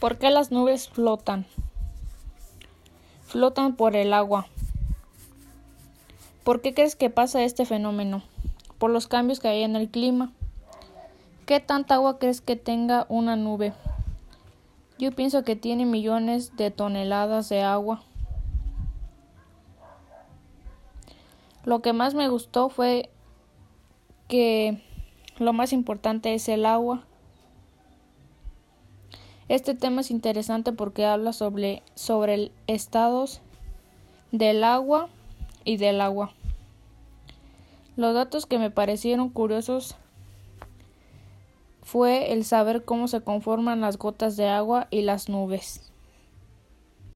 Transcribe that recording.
¿Por qué las nubes flotan? Flotan por el agua. ¿Por qué crees que pasa este fenómeno? Por los cambios que hay en el clima. ¿Qué tanta agua crees que tenga una nube? Yo pienso que tiene millones de toneladas de agua. Lo que más me gustó fue que lo más importante es el agua. Este tema es interesante porque habla sobre, sobre el estados del agua y del agua. Los datos que me parecieron curiosos fue el saber cómo se conforman las gotas de agua y las nubes.